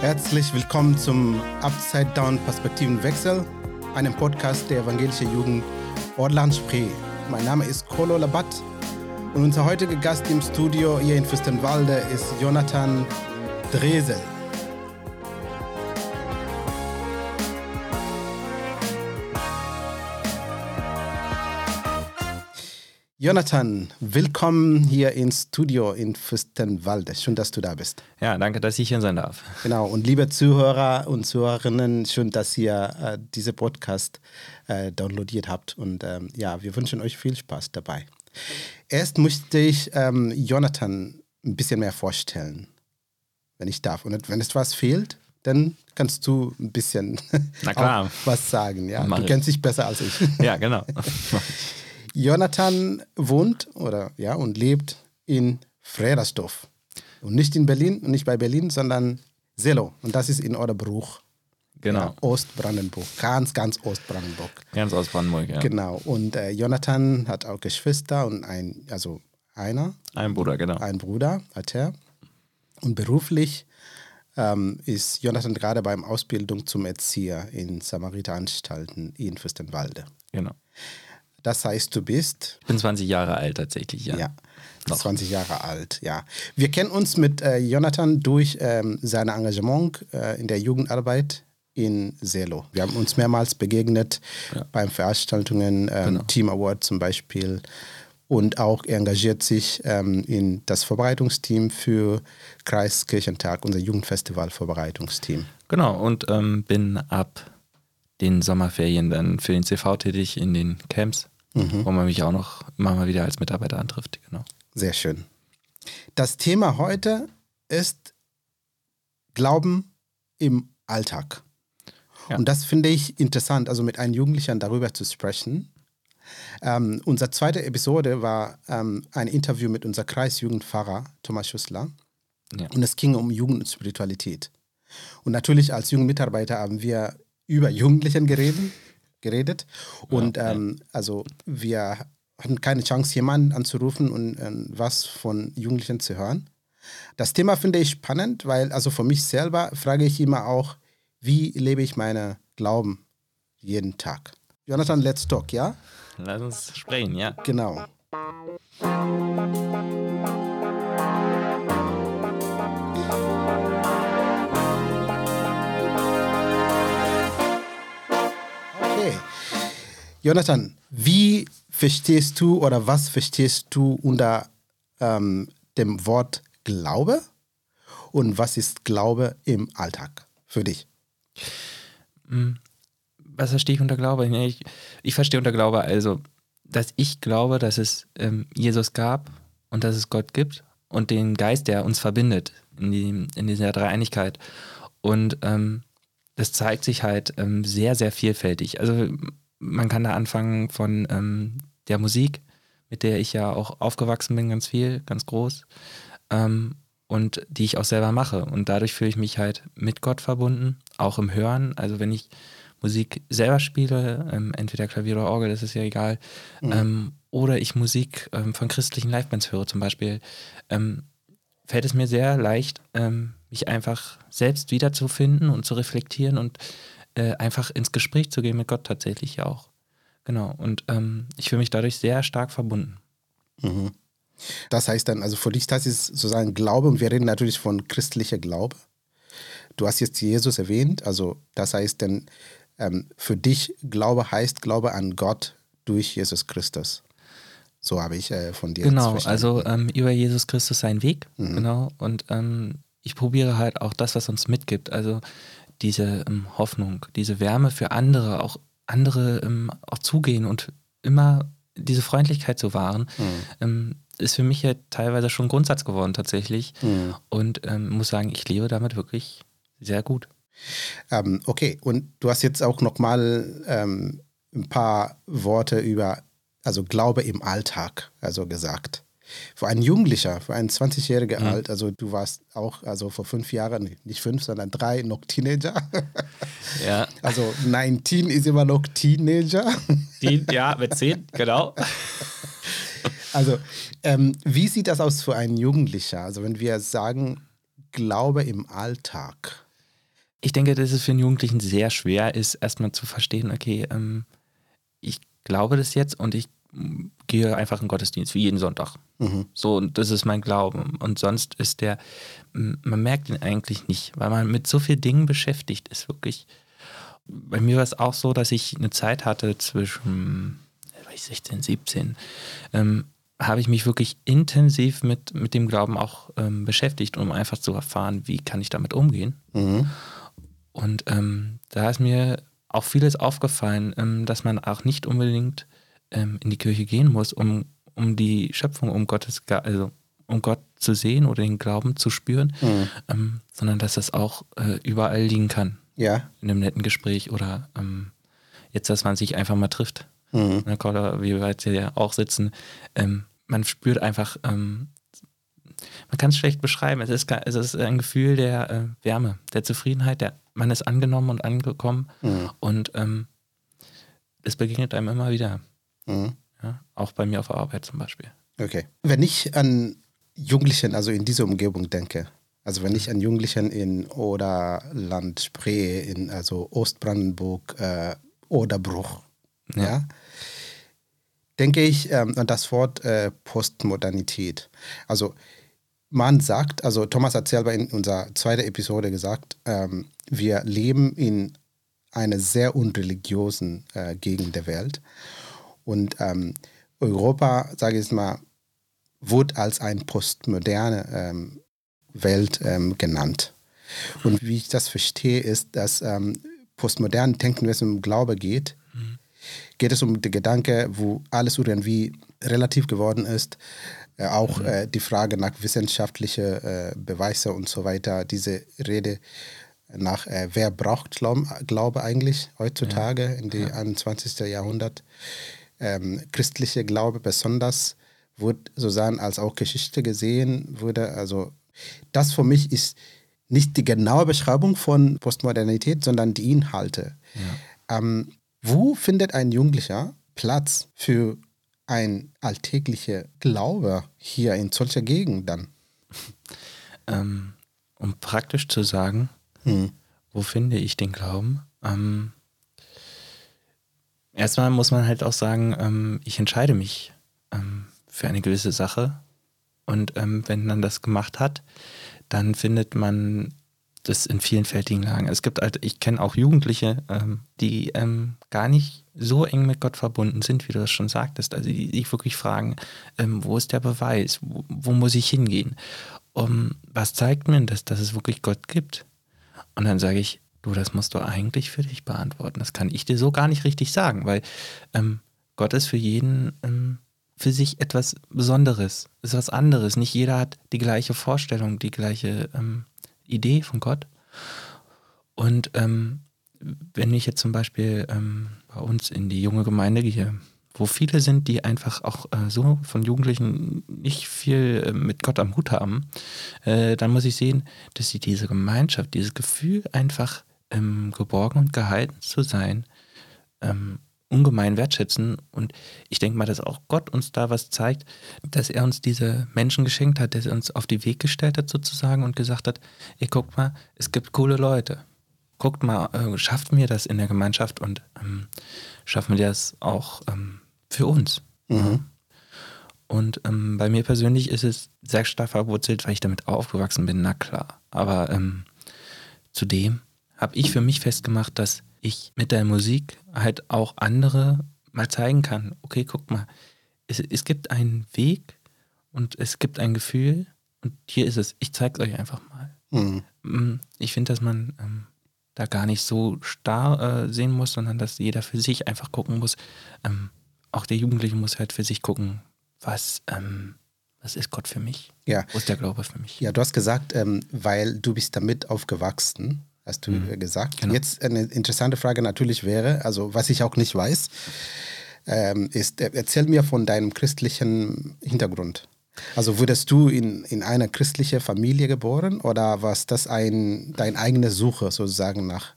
Herzlich willkommen zum Upside Down Perspektivenwechsel, einem Podcast der evangelischen Jugend Orland Spree. Mein Name ist Kolo Labat und unser heutiger Gast im Studio hier in Fürstenwalde ist Jonathan Dresel. Jonathan, willkommen hier ins Studio in Fürstenwalde. Schön, dass du da bist. Ja, danke, dass ich hier sein darf. Genau, und liebe Zuhörer und Zuhörerinnen, schön, dass ihr äh, diese Podcast äh, downloadiert habt. Und ähm, ja, wir wünschen euch viel Spaß dabei. Erst möchte ich ähm, Jonathan ein bisschen mehr vorstellen, wenn ich darf. Und wenn es was fehlt, dann kannst du ein bisschen was sagen. Ja? du kennst dich besser als ich. Ja, genau. Jonathan wohnt oder ja und lebt in Fredersdorf. Und nicht in Berlin und nicht bei Berlin, sondern Selo. Und das ist in Oderbruch. Genau. Ja, Ostbrandenburg. Ganz, ganz Ostbrandenburg. Ganz Ostbrandenburg, ja. Genau. Und äh, Jonathan hat auch Geschwister und ein, also einer. Ein Bruder, genau. Ein Bruder hat er. Und beruflich ähm, ist Jonathan gerade beim Ausbildung zum Erzieher in Samariter-Anstalten in Fürstenwalde. Genau. Das heißt, du bist. Ich bin 20 Jahre alt tatsächlich, ja. Ja. Noch. 20 Jahre alt, ja. Wir kennen uns mit äh, Jonathan durch ähm, sein Engagement äh, in der Jugendarbeit in Selo. Wir haben uns mehrmals begegnet ja. beim Veranstaltungen, ähm, genau. Team Award zum Beispiel. Und auch engagiert sich ähm, in das Vorbereitungsteam für Kreiskirchentag, unser Jugendfestival-Vorbereitungsteam. Genau, und ähm, bin ab den Sommerferien dann für den CV tätig in den Camps, mhm. wo man mich auch noch immer mal wieder als Mitarbeiter antrifft. Genau. Sehr schön. Das Thema heute ist Glauben im Alltag. Ja. Und das finde ich interessant, also mit einem Jugendlichen darüber zu sprechen. Ähm, unsere zweite Episode war ähm, ein Interview mit unserem Kreisjugendpfarrer Thomas Schüssler. Ja. Und es ging um Jugend und Spiritualität. Und natürlich als Jugendmitarbeiter haben wir über Jugendlichen geredet. Geredet. Und ja, ähm, also wir hatten keine Chance, jemanden anzurufen und äh, was von Jugendlichen zu hören. Das Thema finde ich spannend, weil also für mich selber frage ich immer auch, wie lebe ich meine Glauben jeden Tag? Jonathan, let's talk, ja? Lass uns sprechen, ja. Genau. Jonathan, wie verstehst du oder was verstehst du unter ähm, dem Wort Glaube? Und was ist Glaube im Alltag für dich? Hm. Was verstehe ich unter Glaube? Ich, ich verstehe unter Glaube also, dass ich glaube, dass es ähm, Jesus gab und dass es Gott gibt und den Geist, der uns verbindet in, die, in dieser Dreieinigkeit. Und ähm, das zeigt sich halt ähm, sehr, sehr vielfältig. Also man kann da anfangen von ähm, der Musik, mit der ich ja auch aufgewachsen bin, ganz viel, ganz groß. Ähm, und die ich auch selber mache. Und dadurch fühle ich mich halt mit Gott verbunden, auch im Hören. Also wenn ich Musik selber spiele, ähm, entweder Klavier oder Orgel, das ist ja egal, mhm. ähm, oder ich Musik ähm, von christlichen Livebands höre zum Beispiel, ähm, fällt es mir sehr leicht, ähm, mich einfach selbst wiederzufinden und zu reflektieren und äh, einfach ins Gespräch zu gehen mit Gott tatsächlich ja auch. Genau. Und ähm, ich fühle mich dadurch sehr stark verbunden. Mhm. Das heißt dann, also für dich, das ist sozusagen Glaube und wir reden natürlich von christlicher Glaube. Du hast jetzt Jesus erwähnt, also das heißt dann, ähm, für dich Glaube heißt Glaube an Gott durch Jesus Christus. So habe ich äh, von dir Genau, also ähm, über Jesus Christus sein Weg, mhm. genau. Und ähm, ich probiere halt auch das, was uns mitgibt, also diese ähm, Hoffnung, diese Wärme für andere, auch andere ähm, auch zugehen und immer diese Freundlichkeit zu wahren. Mhm ähm, ist für mich ja teilweise schon Grundsatz geworden tatsächlich. Mhm. Und ähm, muss sagen, ich lebe damit wirklich sehr gut. Ähm, okay, und du hast jetzt auch nochmal ähm, ein paar Worte über, also Glaube im Alltag, also gesagt. Für einen Jugendlicher, für einen 20-Jährigen mhm. alt, also du warst auch, also vor fünf Jahren, nicht fünf, sondern drei, noch Teenager. Ja. Also 19 ist immer noch Teenager. Die, ja, mit 10, genau. Also, ähm, wie sieht das aus für einen Jugendlicher? Also, wenn wir sagen, Glaube im Alltag. Ich denke, dass es für einen Jugendlichen sehr schwer ist, erstmal zu verstehen, okay, ähm, ich glaube das jetzt und ich gehe einfach in Gottesdienst wie jeden Sonntag. Mhm. So, und das ist mein Glauben. Und sonst ist der, man merkt ihn eigentlich nicht, weil man mit so vielen Dingen beschäftigt ist, wirklich. Bei mir war es auch so, dass ich eine Zeit hatte zwischen 16, 17, ähm, habe ich mich wirklich intensiv mit, mit dem Glauben auch ähm, beschäftigt, um einfach zu erfahren, wie kann ich damit umgehen. Mhm. Und ähm, da ist mir auch vieles aufgefallen, ähm, dass man auch nicht unbedingt ähm, in die Kirche gehen muss, um, um die Schöpfung, um Gottes, also um Gott zu sehen oder den Glauben zu spüren, mhm. Ähm, sondern dass das auch äh, überall liegen kann. Ja. In einem netten Gespräch oder ähm, jetzt, dass man sich einfach mal trifft. Mhm. Oder wie wir jetzt ja auch sitzen. Ähm, man spürt einfach, ähm, man kann es schlecht beschreiben. Es ist, es ist ein Gefühl der äh, Wärme, der Zufriedenheit, der, man ist angenommen und angekommen mhm. und ähm, es begegnet einem immer wieder. Mhm. Ja, auch bei mir auf der Arbeit zum Beispiel. Okay. Wenn ich an Jugendlichen, also in dieser Umgebung denke, also wenn ich an Jugendlichen in Oderland, Spree, in also Ostbrandenburg, äh, Oderbruch, ja. ja denke ich ähm, an das Wort äh, Postmodernität. Also man sagt, also Thomas hat selber in unserer zweiten Episode gesagt, ähm, wir leben in einer sehr unreligiösen äh, Gegend der Welt. Und ähm, Europa, sage ich es mal, wurde als eine postmoderne ähm, Welt ähm, genannt. Und wie ich das verstehe, ist, dass ähm, postmodern Denken, wenn es um Glaube geht, mhm geht es um den Gedanke, wo alles irgendwie relativ geworden ist. Äh, auch mhm. äh, die Frage nach wissenschaftlichen äh, Beweisen und so weiter. Diese Rede nach, äh, wer braucht Glaube, Glaube eigentlich heutzutage ja. in dem ja. 21. Jahrhundert. Ähm, christliche Glaube besonders wird so sein, als auch Geschichte gesehen wurde. Also das für mich ist nicht die genaue Beschreibung von Postmodernität, sondern die Inhalte. Ja. Ähm, wo findet ein Jugendlicher Platz für ein alltäglicher Glaube hier in solcher Gegend dann? Ähm, um praktisch zu sagen, hm. wo finde ich den Glauben? Ähm, erstmal muss man halt auch sagen, ähm, ich entscheide mich ähm, für eine gewisse Sache. Und ähm, wenn man das gemacht hat, dann findet man das in vielen fältigen Lagen. Es gibt halt, ich kenne auch Jugendliche, ähm, die ähm, gar nicht so eng mit Gott verbunden sind, wie du das schon sagtest. Also die sich wirklich fragen, ähm, wo ist der Beweis? Wo, wo muss ich hingehen? Um, was zeigt mir das, dass es wirklich Gott gibt? Und dann sage ich, du, das musst du eigentlich für dich beantworten. Das kann ich dir so gar nicht richtig sagen, weil ähm, Gott ist für jeden ähm, für sich etwas Besonderes, ist was anderes. Nicht jeder hat die gleiche Vorstellung, die gleiche ähm, Idee von Gott. Und ähm, wenn ich jetzt zum Beispiel ähm, bei uns in die junge Gemeinde gehe, wo viele sind, die einfach auch äh, so von Jugendlichen nicht viel äh, mit Gott am Hut haben, äh, dann muss ich sehen, dass sie diese Gemeinschaft, dieses Gefühl einfach ähm, geborgen und gehalten zu sein, ähm, ungemein wertschätzen. Und ich denke mal, dass auch Gott uns da was zeigt, dass er uns diese Menschen geschenkt hat, dass er uns auf die Weg gestellt hat sozusagen und gesagt hat, ihr guckt mal, es gibt coole Leute. Guckt mal, äh, schafft mir das in der Gemeinschaft und ähm, schaffen wir das auch ähm, für uns. Mhm. Und ähm, bei mir persönlich ist es sehr stark verwurzelt, weil ich damit aufgewachsen bin, na klar. Aber ähm, zudem habe ich für mich festgemacht, dass ich mit der Musik halt auch andere mal zeigen kann, okay, guck mal, es, es gibt einen Weg und es gibt ein Gefühl und hier ist es, ich zeige es euch einfach mal. Mhm. Mm, ich finde, dass man ähm, da gar nicht so starr äh, sehen muss, sondern dass jeder für sich einfach gucken muss. Ähm, auch der Jugendliche muss halt für sich gucken, was, ähm, was ist Gott für mich? Ja. Wo ist der Glaube für mich? Ja, du hast gesagt, ähm, weil du bist damit aufgewachsen hast du mhm. gesagt. Genau. Jetzt eine interessante Frage natürlich wäre, also was ich auch nicht weiß, ähm, ist, äh, erzähl mir von deinem christlichen Hintergrund. Also wurdest du in, in einer christlichen Familie geboren oder war das ein, deine eigene Suche sozusagen nach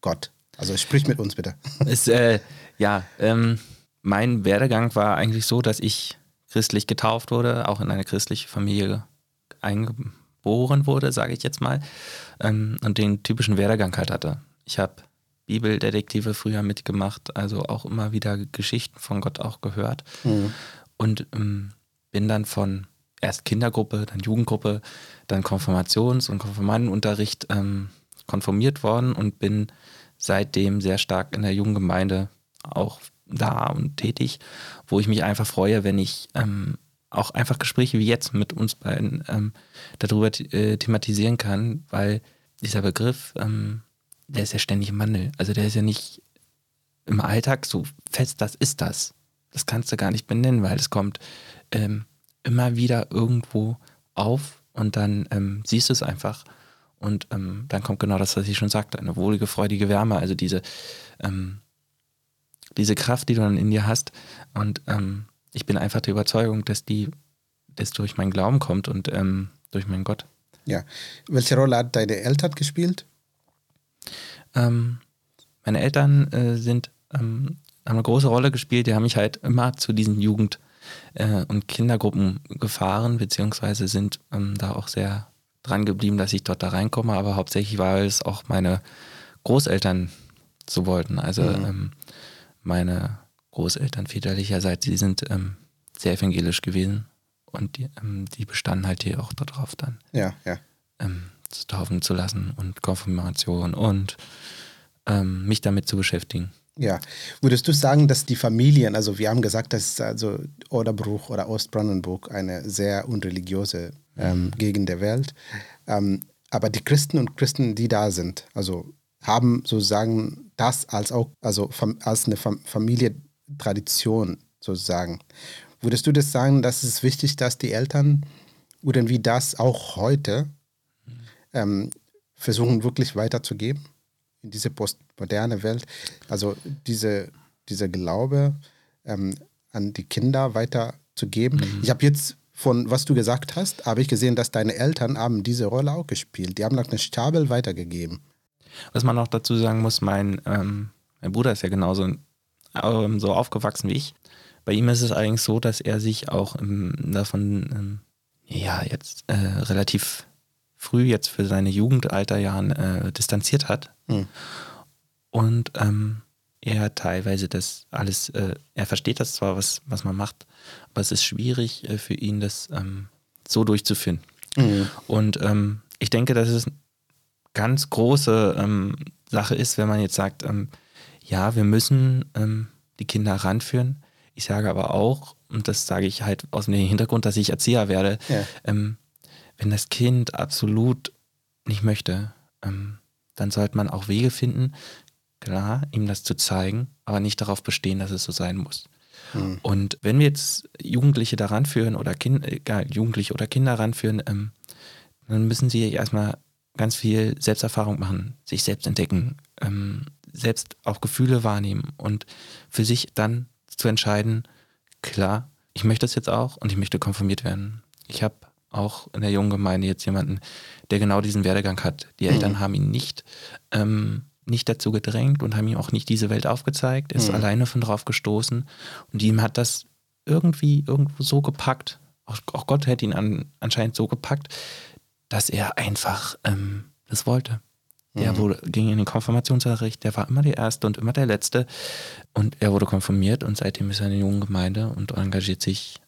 Gott? Also sprich mit uns bitte. Es, äh, ja, ähm, mein Werdegang war eigentlich so, dass ich christlich getauft wurde, auch in eine christliche Familie eingeboren wurde, sage ich jetzt mal, ähm, und den typischen Werdegang halt hatte. Ich habe Bibeldetektive früher mitgemacht, also auch immer wieder Geschichten von Gott auch gehört mhm. und ähm, bin dann von erst Kindergruppe, dann Jugendgruppe, dann Konfirmations- und Konfirmandenunterricht ähm, konformiert worden und bin seitdem sehr stark in der Jugendgemeinde auch da und tätig, wo ich mich einfach freue, wenn ich ähm, auch einfach Gespräche wie jetzt mit uns beiden ähm, darüber äh, thematisieren kann, weil dieser Begriff, ähm, der ist ja ständig im Wandel. Also der ist ja nicht im Alltag so fest, das ist das. Das kannst du gar nicht benennen, weil es kommt ähm, immer wieder irgendwo auf und dann ähm, siehst du es einfach und ähm, dann kommt genau das, was ich schon sagte, eine wohlige, freudige Wärme, also diese, ähm, diese Kraft, die du dann in dir hast. Und ähm, ich bin einfach der Überzeugung, dass die das durch meinen Glauben kommt und ähm, durch meinen Gott. Ja. Welche Rolle hat deine Eltern gespielt? Ähm, meine Eltern äh, sind, ähm, haben eine große Rolle gespielt. Die haben mich halt immer zu diesen Jugend- äh, und Kindergruppen gefahren, beziehungsweise sind da auch sehr dran geblieben, dass ich dort da reinkomme, aber hauptsächlich, weil es auch meine Großeltern so wollten. Also mhm. ähm, meine Großeltern väterlicherseits, die sind ähm, sehr evangelisch gewesen und die, ähm, die, bestanden halt hier auch darauf dann. Ja, ja. Ähm, zu taufen zu lassen und Konfirmation und ähm, mich damit zu beschäftigen. Ja, würdest du sagen, dass die Familien, also wir haben gesagt, dass also Oderbruch oder Ostbrandenburg eine sehr unreligiöse ähm, mhm. Gegend der Welt, ähm, aber die Christen und Christen, die da sind, also haben sozusagen das als auch also als eine Familientradition sozusagen. Würdest du das sagen, dass es wichtig, dass die Eltern irgendwie das auch heute ähm, versuchen wirklich weiterzugeben? in diese postmoderne Welt, also diese, dieser Glaube ähm, an die Kinder weiterzugeben. Mhm. Ich habe jetzt von was du gesagt hast, habe ich gesehen, dass deine Eltern haben diese Rolle auch gespielt. Die haben noch eine Stabel weitergegeben. Was man auch dazu sagen muss, mein, ähm, mein Bruder ist ja genauso ähm, so aufgewachsen wie ich. Bei ihm ist es eigentlich so, dass er sich auch ähm, davon ähm, ja jetzt äh, relativ früh jetzt für seine Jugendalterjahren äh, distanziert hat. Mhm. Und ähm, er teilweise das alles, äh, er versteht das zwar, was, was man macht, aber es ist schwierig äh, für ihn, das ähm, so durchzuführen. Mhm. Und ich denke, dass es eine ganz große ähm, Sache ist, wenn man jetzt sagt, ähm, ja, wir müssen ähm, die Kinder ranführen. Ich sage aber auch, und das sage ich halt aus dem Hintergrund, dass ich Erzieher werde, ja wenn das Kind absolut nicht möchte, ähm, dann sollte man auch Wege finden, klar, ihm das zu zeigen, aber nicht darauf bestehen, dass es so sein muss. Mhm. Und wenn wir jetzt Jugendliche daran führen oder kind, egal, Jugendliche oder Kinder ranführen, ähm, dann müssen sie erstmal ganz viel Selbsterfahrung machen, sich selbst entdecken, ähm, selbst auch Gefühle wahrnehmen und für sich dann zu entscheiden, klar, ich möchte das jetzt auch und ich möchte konformiert werden. Ich habe auch in der jungen Gemeinde jetzt jemanden, der genau diesen Werdegang hat. Die mhm. Eltern haben ihn nicht, ähm, nicht dazu gedrängt und haben ihm auch nicht diese Welt aufgezeigt. Er ist mhm. alleine von drauf gestoßen und ihm hat das irgendwie irgendwo so gepackt. Auch, auch Gott hätte ihn an, anscheinend so gepackt, dass er einfach ähm, das wollte. Der mhm. wurde, ging in den Konfirmationsunterricht, der war immer der Erste und immer der Letzte. Und er wurde konfirmiert und seitdem ist er in der jungen Gemeinde und engagiert sich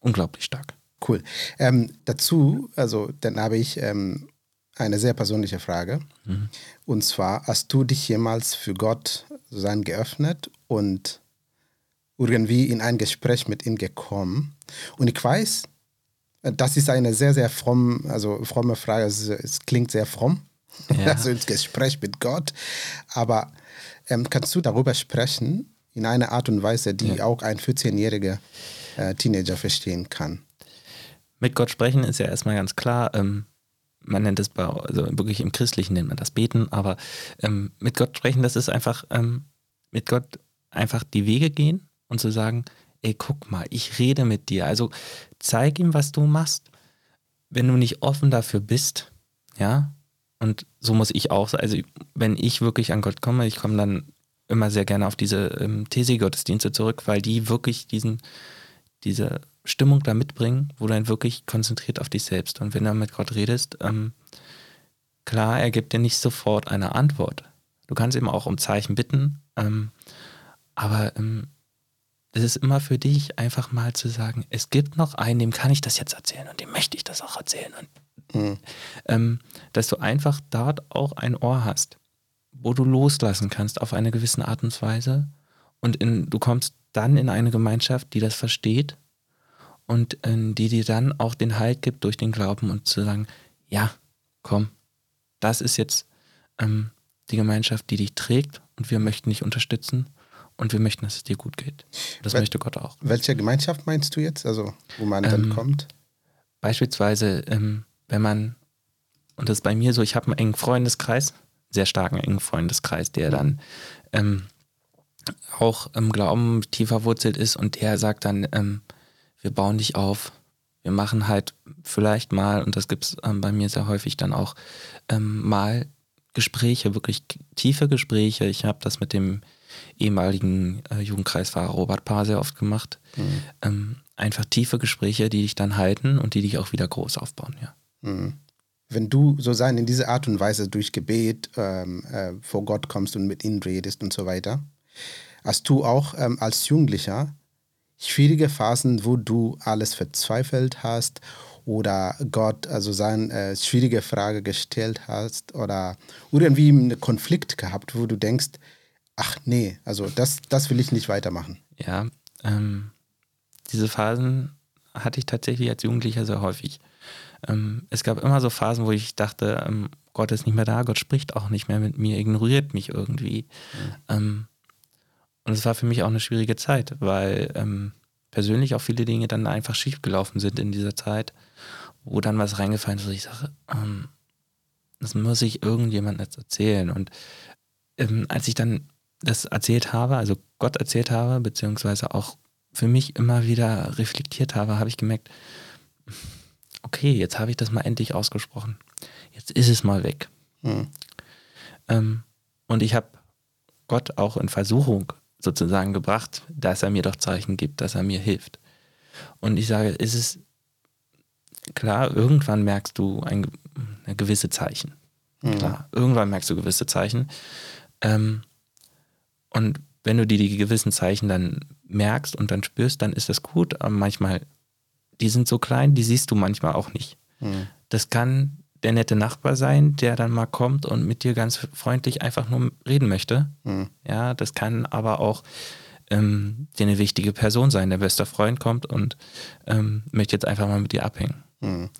unglaublich stark. Cool. Ähm, dazu, also dann habe ich ähm, eine sehr persönliche Frage. Mhm. Und zwar, hast du dich jemals für Gott sozusagen geöffnet und irgendwie in ein Gespräch mit ihm gekommen? Und ich weiß, das ist eine sehr, sehr fromm, also fromme Frage. Es, es klingt sehr fromm, ja. also ins Gespräch mit Gott. Aber ähm, kannst du darüber sprechen in einer Art und Weise, die ja. auch ein 14-jähriger äh, Teenager verstehen kann? mit Gott sprechen ist ja erstmal ganz klar. Ähm, man nennt es bei, also wirklich im Christlichen nennt man das Beten, aber ähm, mit Gott sprechen, das ist einfach ähm, mit Gott einfach die Wege gehen und zu sagen, ey, guck mal, ich rede mit dir. Also zeig ihm, was du machst. Wenn du nicht offen dafür bist, ja, und so muss ich auch sein. Also, wenn ich wirklich an Gott komme, ich komme dann immer sehr gerne auf diese ähm, These-Gottesdienste zurück, weil die wirklich diesen, diese Stimmung da mitbringen, wo du dann wirklich konzentriert auf dich selbst. Und wenn du mit Gott redest, ähm, klar, er gibt dir nicht sofort eine Antwort. Du kannst eben auch um Zeichen bitten, ähm, aber ähm, es ist immer für dich einfach mal zu sagen, es gibt noch einen, dem kann ich das jetzt erzählen und dem möchte ich das auch erzählen. Und, mhm. ähm, dass du einfach dort auch ein Ohr hast, wo du loslassen kannst auf eine gewisse Art und Weise und in, du kommst dann in eine Gemeinschaft, die das versteht und äh, die dir dann auch den Halt gibt durch den Glauben und zu sagen, ja, komm, das ist jetzt ähm, die Gemeinschaft, die dich trägt und wir möchten dich unterstützen und wir möchten, dass es dir gut geht. Das Wel möchte Gott auch. Welche Gemeinschaft meinst du jetzt, also wo man ähm, dann kommt? Beispielsweise, ähm, wenn man, und das ist bei mir so, ich habe einen engen Freundeskreis, sehr starken engen Freundeskreis, der dann ähm, auch im Glauben tiefer wurzelt ist und der sagt dann, ähm, wir bauen dich auf, wir machen halt vielleicht mal, und das gibt es ähm, bei mir sehr häufig dann auch, ähm, mal Gespräche, wirklich tiefe Gespräche. Ich habe das mit dem ehemaligen äh, Jugendkreisfahrer Robert Paar sehr oft gemacht. Mhm. Ähm, einfach tiefe Gespräche, die dich dann halten und die dich auch wieder groß aufbauen, ja. Mhm. Wenn du so sein in dieser Art und Weise durch Gebet ähm, äh, vor Gott kommst und mit ihm redest und so weiter, hast du auch ähm, als Jugendlicher schwierige Phasen, wo du alles verzweifelt hast oder Gott also seine äh, schwierige Frage gestellt hast oder irgendwie einen Konflikt gehabt, wo du denkst, ach nee, also das, das will ich nicht weitermachen. Ja, ähm, diese Phasen hatte ich tatsächlich als Jugendlicher sehr häufig. Ähm, es gab immer so Phasen, wo ich dachte, ähm, Gott ist nicht mehr da, Gott spricht auch nicht mehr mit mir, ignoriert mich irgendwie. Mhm. und es war für mich auch eine schwierige Zeit, weil ähm, persönlich auch viele Dinge dann einfach schiefgelaufen sind in dieser Zeit, wo dann was reingefallen ist, wo ich sage, ähm, das muss ich irgendjemandem jetzt erzählen. Und ähm, als ich dann das erzählt habe, also Gott erzählt habe, beziehungsweise auch für mich immer wieder reflektiert habe, habe ich gemerkt, okay, jetzt habe ich das mal endlich ausgesprochen. Jetzt ist es mal weg. Mhm. Ähm, und ich habe Gott auch in Versuchung sozusagen gebracht, dass er mir doch Zeichen gibt, dass er mir hilft. Und ich sage, ist es klar, irgendwann merkst du ein, ein gewisse Zeichen. Mhm. Klar, irgendwann merkst du gewisse Zeichen. Ähm, und wenn du dir die gewissen Zeichen dann merkst und dann spürst, dann ist das gut. Aber manchmal, die sind so klein, die siehst du manchmal auch nicht. Mhm. Das kann der nette Nachbar sein, der dann mal kommt und mit dir ganz freundlich einfach nur reden möchte. Mhm. Ja, das kann aber auch ähm, dir eine wichtige Person sein. Der beste Freund kommt und ähm, möchte jetzt einfach mal mit dir abhängen. Mhm.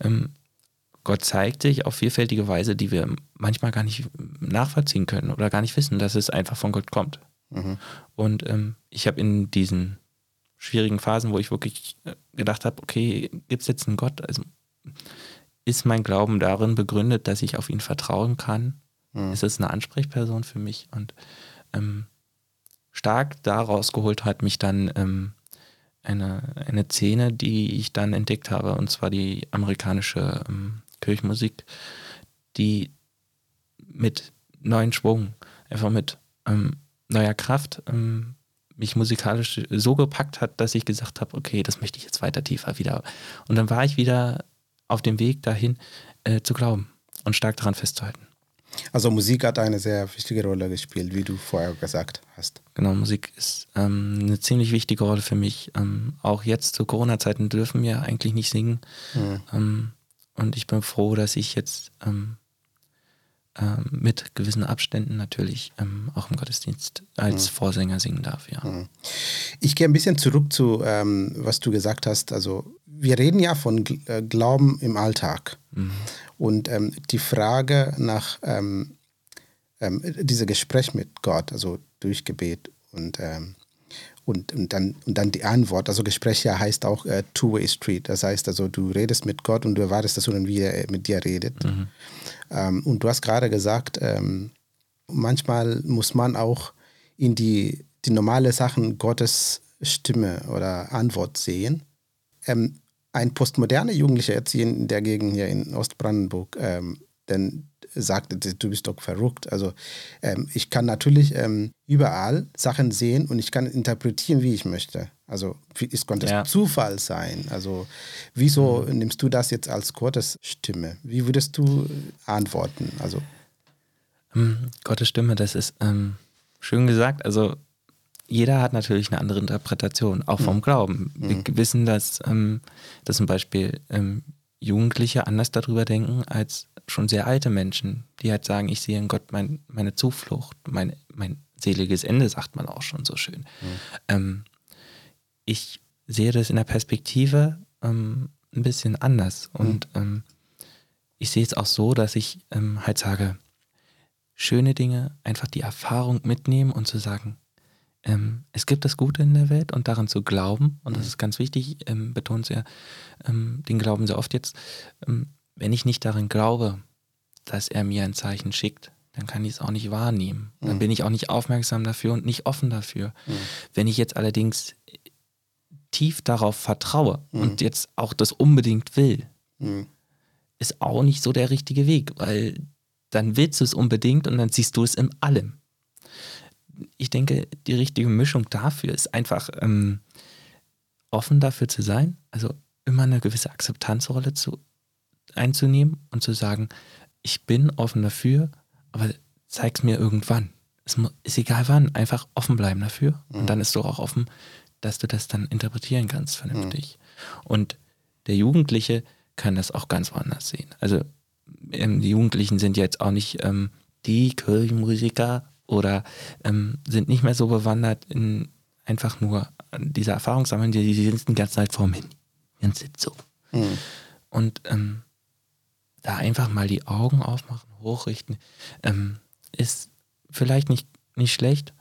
Ähm, Gott zeigt sich auf vielfältige Weise, die wir manchmal gar nicht nachvollziehen können oder gar nicht wissen, dass es einfach von Gott kommt. Mhm. Und ähm, ich habe in diesen schwierigen Phasen, wo ich wirklich äh, gedacht habe, okay, gibt es jetzt einen Gott? Also ist mein Glauben darin begründet, dass ich auf ihn vertrauen kann? Mhm. Ist es eine Ansprechperson für mich? Und ähm, stark daraus geholt hat mich dann ähm, eine, eine Szene, die ich dann entdeckt habe, und zwar die amerikanische ähm, Kirchenmusik, die mit neuen Schwung, einfach mit ähm, neuer Kraft ähm, mich musikalisch so gepackt hat, dass ich gesagt habe, okay, das möchte ich jetzt weiter tiefer wieder. Und dann war ich wieder auf dem Weg dahin äh, zu glauben und stark daran festzuhalten. Also Musik hat eine sehr wichtige Rolle gespielt, wie du vorher gesagt hast. Genau, Musik ist ähm, eine ziemlich wichtige Rolle für mich. Ähm, auch jetzt zu Corona-Zeiten dürfen wir eigentlich nicht singen. Mhm. Ähm, und ich bin froh, dass ich jetzt ähm, ähm, mit gewissen Abständen natürlich ähm, auch im Gottesdienst als mhm. Vorsänger singen darf. Ja. Mhm. Ich gehe ein bisschen zurück zu, ähm, was du gesagt hast. Also wir reden ja von äh, Glauben im Alltag. Mhm. Und ähm, die Frage nach ähm, ähm, diesem Gespräch mit Gott, also durch Gebet und und, und, dann, und dann die Antwort. Also Gespräch ja heißt auch äh, Two-Way Street. Das heißt also, du redest mit Gott und du erwartest, dass er mit dir redet. Mhm. Ähm, und du hast gerade gesagt, ähm, manchmal muss man auch in die, die normale Sachen Gottes Stimme oder Antwort sehen. Ähm, ein postmoderner Jugendlicher jetzt in der Gegend hier in Ostbrandenburg, ähm, denn sagte, du bist doch verrückt. Also ähm, ich kann natürlich ähm, überall Sachen sehen und ich kann interpretieren, wie ich möchte. Also es konnte ja. Zufall sein. Also wieso mhm. nimmst du das jetzt als Gottes Stimme? Wie würdest du antworten? Also hm, Gottes Stimme, das ist ähm, schön gesagt. Also jeder hat natürlich eine andere Interpretation, auch vom mhm. Glauben. Wir mhm. wissen, dass, ähm, dass zum Beispiel ähm, Jugendliche anders darüber denken als schon sehr alte Menschen, die halt sagen, ich sehe in Gott mein, meine Zuflucht, mein, mein seliges Ende, sagt man auch schon so schön. Mhm. Ähm, ich sehe das in der Perspektive ähm, ein bisschen anders und ähm, ich sehe es auch so, dass ich ähm, halt sage, schöne Dinge, einfach die Erfahrung mitnehmen und zu sagen, ähm, es gibt das Gute in der Welt und daran zu glauben, und das mhm. ist ganz wichtig, ähm, betont sehr, ähm, den Glauben sehr oft jetzt, ähm, wenn ich nicht daran glaube, dass er mir ein Zeichen schickt, dann kann ich es auch nicht wahrnehmen. Dann mhm. bin ich auch nicht aufmerksam dafür und nicht offen dafür. Mhm. Wenn ich jetzt allerdings tief darauf vertraue mhm. und jetzt auch das unbedingt will, mhm. ist auch nicht so der richtige Weg, weil dann willst du es unbedingt und dann siehst du es in allem. Ich denke, die richtige Mischung dafür ist einfach ähm, offen dafür zu sein, also immer eine gewisse Akzeptanzrolle zu, einzunehmen und zu sagen, ich bin offen dafür, aber zeig es mir irgendwann. Es ist egal wann, einfach offen bleiben dafür. Mhm. Und dann ist du auch offen, dass du das dann interpretieren kannst vernünftig. Mhm. Und der Jugendliche kann das auch ganz woanders sehen. Also ähm, die Jugendlichen sind jetzt auch nicht ähm, die Kirchenmusiker oder ähm, sind nicht mehr so bewandert in einfach nur dieser Erfahrung sammeln, die, die sind die ganze Zeit vor mir. Ganz so. Mhm. Und ähm, da einfach mal die Augen aufmachen, hochrichten, ähm, ist vielleicht nicht, nicht schlecht.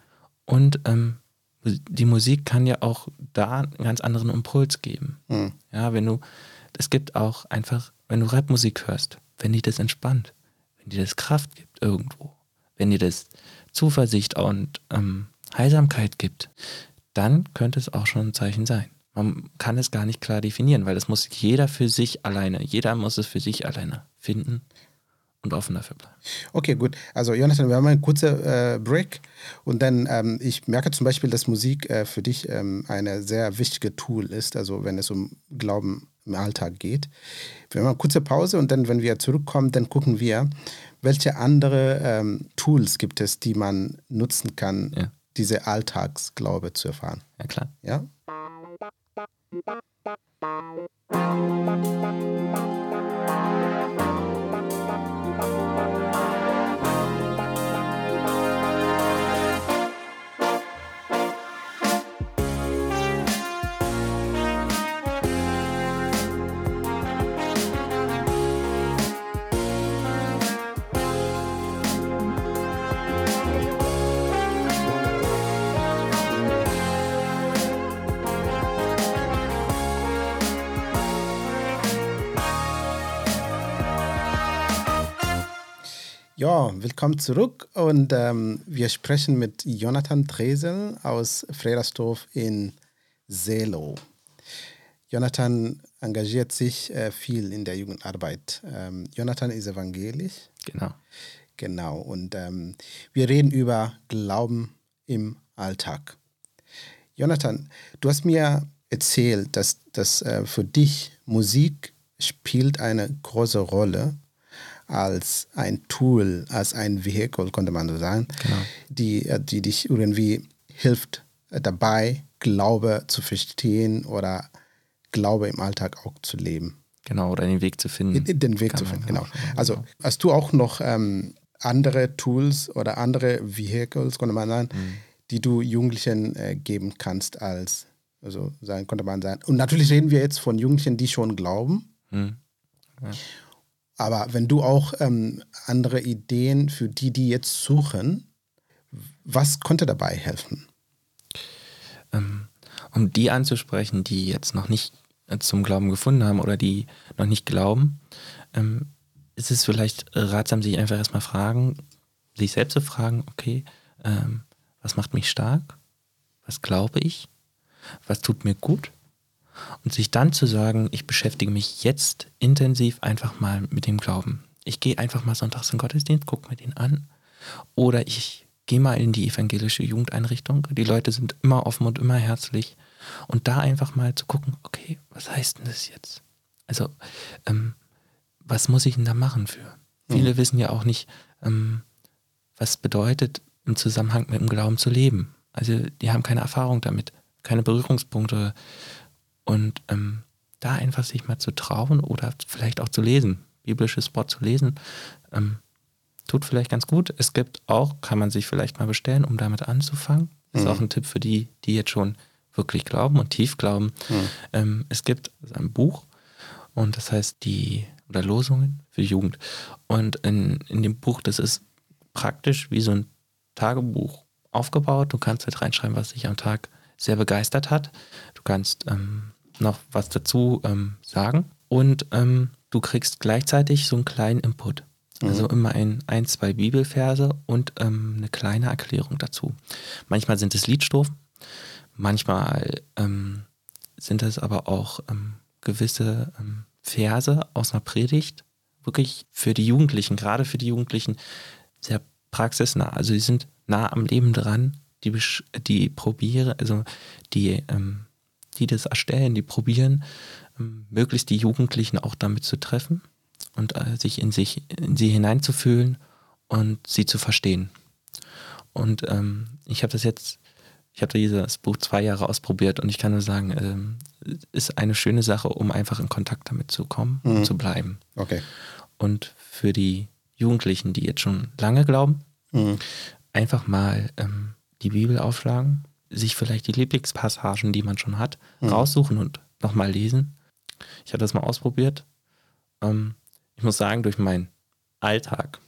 Und ähm, die Musik kann ja auch da einen ganz anderen Impuls geben. Mhm. Ja, wenn du, es gibt auch einfach, wenn du Rapmusik hörst, wenn dir das entspannt, wenn dir das Kraft gibt irgendwo, wenn dir das Zuversicht und ähm, Heilsamkeit gibt, dann könnte es auch schon ein Zeichen sein. Man kann es gar nicht klar definieren, weil das muss jeder für sich alleine, jeder muss es für sich alleine finden und offen dafür bleiben. Okay, gut. Also Jonathan, wir haben einen kurzen äh, Break und dann, ähm, ich merke zum Beispiel, dass Musik äh, für dich ähm, eine sehr wichtige Tool ist, also wenn es um Glauben im Alltag geht. Wir haben eine kurze Pause und dann, wenn wir zurückkommen, dann gucken wir, welche andere ähm, Tools gibt es, die man nutzen kann, ja. diese Alltagsglaube zu erfahren. Ja, klar. Ja? Ja, willkommen zurück und ähm, wir sprechen mit Jonathan Dresel aus Fredersdorf in Selo. Jonathan engagiert sich äh, viel in der Jugendarbeit. Ähm, Jonathan ist evangelisch. Genau. Genau. Und ähm, wir reden über Glauben im Alltag. Jonathan, du hast mir erzählt, dass, dass äh, für dich Musik spielt eine große Rolle als ein Tool, als ein Vehikel, könnte man so sagen, genau. die, äh, die dich irgendwie hilft äh, dabei, Glaube zu verstehen oder Glaube im Alltag auch zu leben. Genau, oder den Weg zu finden. Den Weg Kann zu finden, genau. Also genau. hast du auch noch ähm, andere Tools oder andere Vehicles, könnte man sagen, mhm. die du Jugendlichen äh, geben kannst als, also sagen, könnte man sagen. Und natürlich reden wir jetzt von Jugendlichen, die schon glauben. Mhm. Ja. Aber wenn du auch ähm, andere Ideen für die, die jetzt suchen, was konnte dabei helfen? Ähm, um die anzusprechen, die jetzt noch nicht äh, zum Glauben gefunden haben oder die noch nicht glauben, ähm, ist es vielleicht ratsam, sich einfach erstmal fragen, sich selbst zu fragen, okay, ähm, was macht mich stark? Was glaube ich? was tut mir gut und sich dann zu sagen, ich beschäftige mich jetzt intensiv einfach mal mit dem Glauben. Ich gehe einfach mal sonntags in den Gottesdienst, gucke mir den an oder ich gehe mal in die evangelische Jugendeinrichtung. Die Leute sind immer offen und immer herzlich und da einfach mal zu gucken, okay, was heißt denn das jetzt? Also, ähm, was muss ich denn da machen für? Mhm. Viele wissen ja auch nicht, ähm, was bedeutet, im Zusammenhang mit dem Glauben zu leben. Also, die haben keine Erfahrung damit, keine Berührungspunkte. Und ähm, da einfach sich mal zu trauen oder vielleicht auch zu lesen, biblisches Wort zu lesen, ähm, tut vielleicht ganz gut. Es gibt auch, kann man sich vielleicht mal bestellen, um damit anzufangen. Das ist mhm. auch ein Tipp für die, die jetzt schon wirklich glauben und tief glauben. Mhm. Ähm, es gibt ein Buch und das heißt die, oder Losungen für Jugend. Und in, in dem Buch, das ist praktisch wie so ein Tagebuch aufgebaut. Du kannst halt reinschreiben, was dich am Tag sehr begeistert hat. Du kannst ähm, noch was dazu ähm, sagen und ähm, du kriegst gleichzeitig so einen kleinen Input. Also mhm. immer ein, ein, zwei Bibelverse und ähm, eine kleine Erklärung dazu. Manchmal sind es Liedstrophen, Manchmal ähm, sind es aber auch ähm, gewisse ähm, Verse aus einer Predigt, wirklich für die Jugendlichen, gerade für die Jugendlichen, sehr praxisnah. Also die sind nah am Leben dran, die, die probieren, also die, ähm, die das erstellen, die probieren, ähm, möglichst die Jugendlichen auch damit zu treffen und äh, sich in sich, in sie hineinzufühlen und sie zu verstehen. Und ähm, ich habe das jetzt ich habe dieses Buch zwei Jahre ausprobiert und ich kann nur sagen, ähm, ist eine schöne Sache, um einfach in Kontakt damit zu kommen mhm. und zu bleiben. Okay. Und für die Jugendlichen, die jetzt schon lange glauben, mhm. einfach mal ähm, die Bibel aufschlagen, sich vielleicht die Lieblingspassagen, die man schon hat, mhm. raussuchen und nochmal lesen. Ich habe das mal ausprobiert. Ähm, ich muss sagen, durch meinen Alltag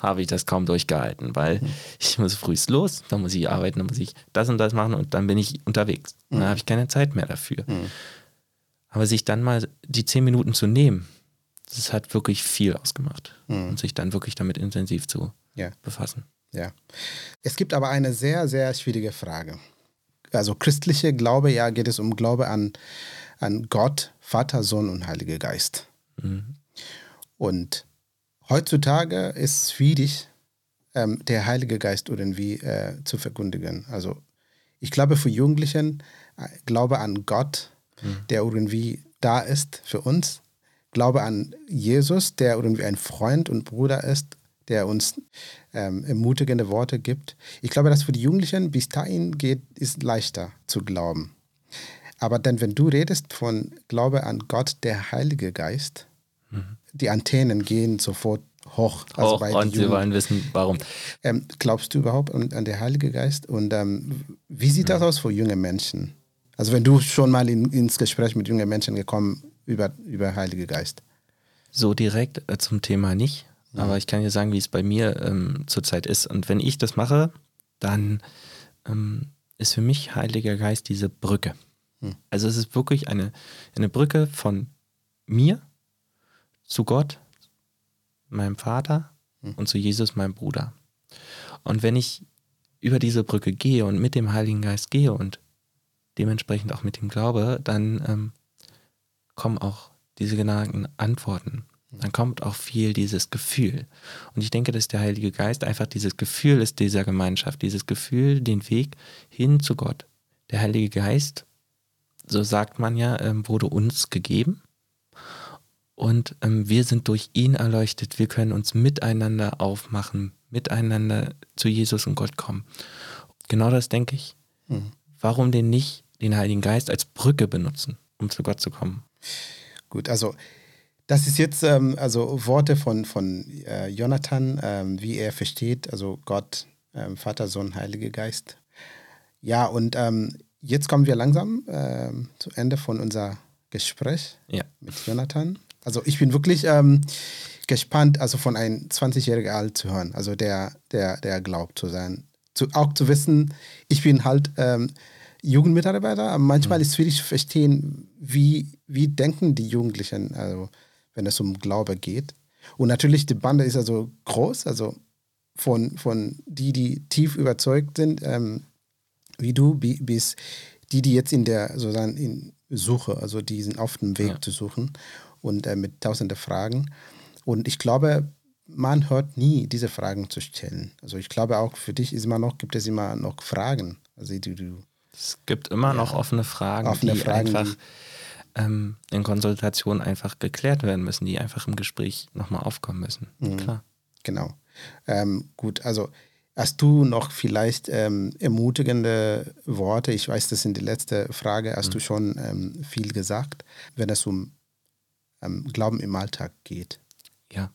habe ich das kaum durchgehalten, weil mhm. ich muss frühst los, dann muss ich arbeiten, dann muss ich das und das machen und dann bin ich unterwegs. Mhm. Dann habe ich keine Zeit mehr dafür. Mhm. Aber sich dann mal die zehn Minuten zu nehmen, das hat wirklich viel ausgemacht. Mhm. Und sich dann wirklich damit intensiv zu ja. befassen. Ja. Es gibt aber eine sehr, sehr schwierige Frage. Also christliche Glaube, ja, geht es um Glaube an, an Gott, Vater, Sohn und Heiliger Geist. Mhm. Und Heutzutage ist es schwierig, ähm, der Heilige Geist irgendwie äh, zu verkündigen. Also ich glaube für Jugendlichen, äh, Glaube an Gott, mhm. der irgendwie da ist für uns. Glaube an Jesus, der irgendwie ein Freund und Bruder ist, der uns ähm, ermutigende Worte gibt. Ich glaube, dass für die Jugendlichen bis dahin geht, ist leichter zu glauben. Aber dann, wenn du redest von Glaube an Gott, der Heilige Geist, mhm die Antennen gehen sofort hoch. Also hoch und sie wollen wissen, warum. Ähm, glaubst du überhaupt an, an den Heiligen Geist? Und ähm, wie sieht das aus für junge Menschen? Also wenn du schon mal in, ins Gespräch mit jungen Menschen gekommen über, über Heilige Geist? So direkt äh, zum Thema nicht. Mhm. Aber ich kann dir sagen, wie es bei mir ähm, zurzeit ist. Und wenn ich das mache, dann ähm, ist für mich Heiliger Geist diese Brücke. Mhm. Also es ist wirklich eine, eine Brücke von mir zu Gott, meinem Vater hm. und zu Jesus, meinem Bruder. Und wenn ich über diese Brücke gehe und mit dem Heiligen Geist gehe und dementsprechend auch mit ihm glaube, dann ähm, kommen auch diese genannten Antworten. Hm. Dann kommt auch viel dieses Gefühl. Und ich denke, dass der Heilige Geist einfach dieses Gefühl ist dieser Gemeinschaft, dieses Gefühl, den Weg hin zu Gott. Der Heilige Geist, so sagt man ja, ähm, wurde uns gegeben und ähm, wir sind durch ihn erleuchtet. Wir können uns miteinander aufmachen, miteinander zu Jesus und Gott kommen. Genau das denke ich. Mhm. Warum denn nicht den Heiligen Geist als Brücke benutzen, um zu Gott zu kommen? Gut, also das ist jetzt ähm, also Worte von, von äh, Jonathan, ähm, wie er versteht, also Gott, ähm, Vater, Sohn, Heiliger Geist. Ja, und ähm, jetzt kommen wir langsam ähm, zu Ende von unser Gespräch ja. mit Jonathan. Also ich bin wirklich ähm, gespannt, also von einem 20-Jährigen alt zu hören, also der, der, der glaubt zu sein. Zu, auch zu wissen, ich bin halt Jugendmitarbeiter, aber manchmal mhm. ist es schwierig zu verstehen, wie, wie denken die Jugendlichen, also wenn es um Glaube geht. Und natürlich, die Bande ist also groß, also von, von die, die tief überzeugt sind, ähm, wie du, bis die, die jetzt in der sozusagen in Suche, also die sind auf dem Weg ja. zu suchen und äh, mit tausenden Fragen. Und ich glaube, man hört nie, diese Fragen zu stellen. Also ich glaube auch für dich ist immer noch, gibt es immer noch Fragen. Also du, du es gibt immer ja, noch offene Fragen, offene die Fragen, einfach die, ähm, in Konsultation einfach geklärt werden müssen, die einfach im Gespräch nochmal aufkommen müssen. Mhm. Klar. Genau. Ähm, gut, also hast du noch vielleicht ähm, ermutigende Worte? Ich weiß, das sind die letzte Frage. Hast mhm. du schon ähm, viel gesagt, wenn es um ähm, Glauben im Alltag geht? Ja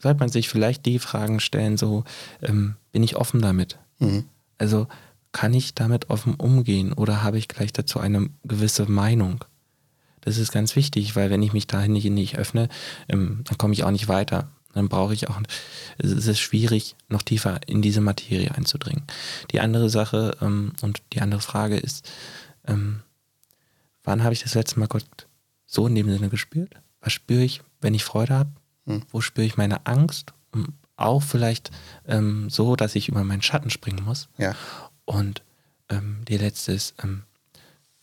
sollte man sich vielleicht die Fragen stellen, so ähm, bin ich offen damit? Mhm. Also kann ich damit offen umgehen oder habe ich gleich dazu eine gewisse Meinung? Das ist ganz wichtig, weil wenn ich mich dahin nicht, nicht öffne, ähm, dann komme ich auch nicht weiter. Dann brauche ich auch, es ist schwierig, noch tiefer in diese Materie einzudringen. Die andere Sache ähm, und die andere Frage ist, ähm, wann habe ich das letzte Mal Gott so in dem Sinne gespürt? Was spüre ich, wenn ich Freude habe? Hm. Wo spüre ich meine Angst? Auch vielleicht ähm, so, dass ich über meinen Schatten springen muss. Ja. Und ähm, die letzte ist, ähm,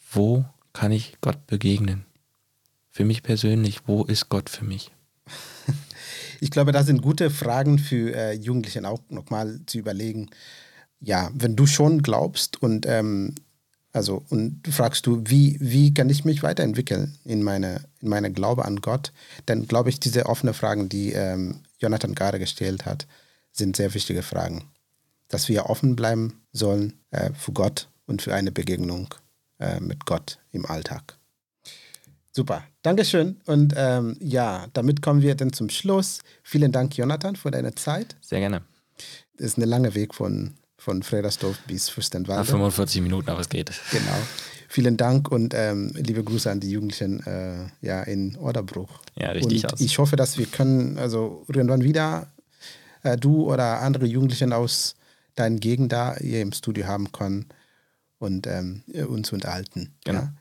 wo kann ich Gott begegnen? Für mich persönlich, wo ist Gott für mich? Ich glaube, das sind gute Fragen für äh, Jugendlichen auch nochmal zu überlegen. Ja, wenn du schon glaubst und ähm, also, und fragst du, wie, wie kann ich mich weiterentwickeln in meine, in meine Glaube an Gott? Dann glaube ich, diese offenen Fragen, die ähm, Jonathan gerade gestellt hat, sind sehr wichtige Fragen. Dass wir offen bleiben sollen äh, für Gott und für eine Begegnung äh, mit Gott im Alltag. Super, Dankeschön. Und ähm, ja, damit kommen wir dann zum Schluss. Vielen Dank, Jonathan, für deine Zeit. Sehr gerne. Das ist ein langer Weg von von Fredersdorf bis Fürstenwalde. Ja, 45 Minuten, aber es geht. Genau. Vielen Dank und ähm, liebe Grüße an die Jugendlichen äh, ja, in Orderbruch. Ja, richtig und aus. Ich hoffe, dass wir können, also irgendwann wieder äh, du oder andere Jugendlichen aus deinen Gegend da hier im Studio haben können und ähm, uns unterhalten. Genau. Ja.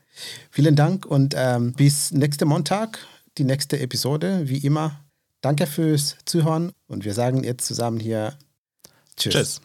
Vielen Dank und ähm, bis nächsten Montag, die nächste Episode, wie immer. Danke fürs Zuhören und wir sagen jetzt zusammen hier Tschüss. Tschüss.